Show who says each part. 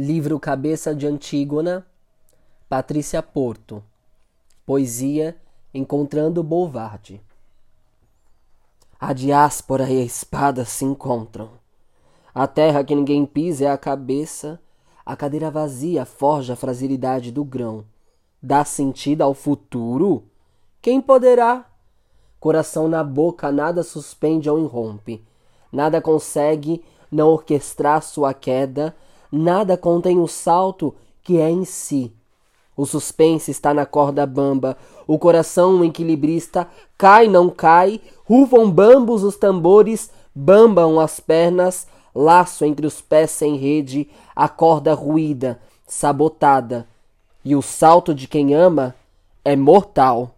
Speaker 1: Livro Cabeça de Antígona, Patrícia Porto. Poesia Encontrando Bovardi. A diáspora e a espada se encontram. A terra que ninguém pisa é a cabeça, a cadeira vazia forja a fragilidade do grão. Dá sentido ao futuro? Quem poderá? Coração na boca, nada suspende ou irrompe, nada consegue não orquestrar sua queda nada contém o salto que é em si. O suspense está na corda bamba, o coração equilibrista cai, não cai, rufam bambos os tambores, bambam as pernas, laço entre os pés sem rede, a corda ruída, sabotada. E o salto de quem ama é mortal.